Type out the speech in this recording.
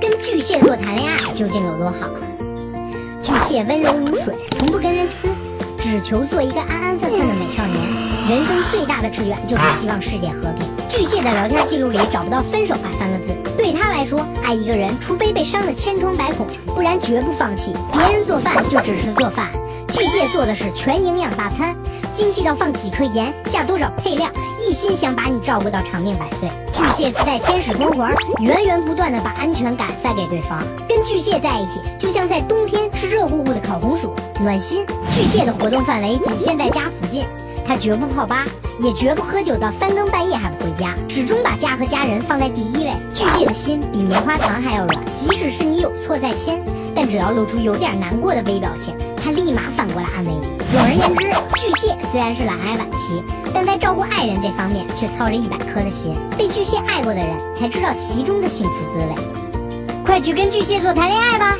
跟巨蟹座谈恋爱究竟有多好？巨蟹温柔如水，从不跟人撕，只求做一个安安分分的美少年。人生最大的志愿就是希望世界和平。巨蟹的聊天记录里找不到“分手吧”三个字，对他来说，爱一个人，除非被伤得千疮百孔，不然绝不放弃。别人做饭就只是做饭，巨蟹做的是全营养大餐，精细到放几颗盐，下多少配料，心想把你照顾到长命百岁。巨蟹自带天使光环，源源不断的把安全感塞给对方。跟巨蟹在一起，就像在冬天吃热乎乎的烤红薯，暖心。巨蟹的活动范围仅限在家附近，他绝不泡吧，也绝不喝酒到三更半夜还不回家，始终把家和家人放在第一位。巨蟹的心比棉花糖还要软，即使是你有错在先，但只要露出有点难过的微表情，他立马我来安慰你。总而言之，巨蟹虽然是懒癌晚期，但在照顾爱人这方面却操着一百颗的心。被巨蟹爱过的人才知道其中的幸福滋味。快去跟巨蟹座谈恋爱吧！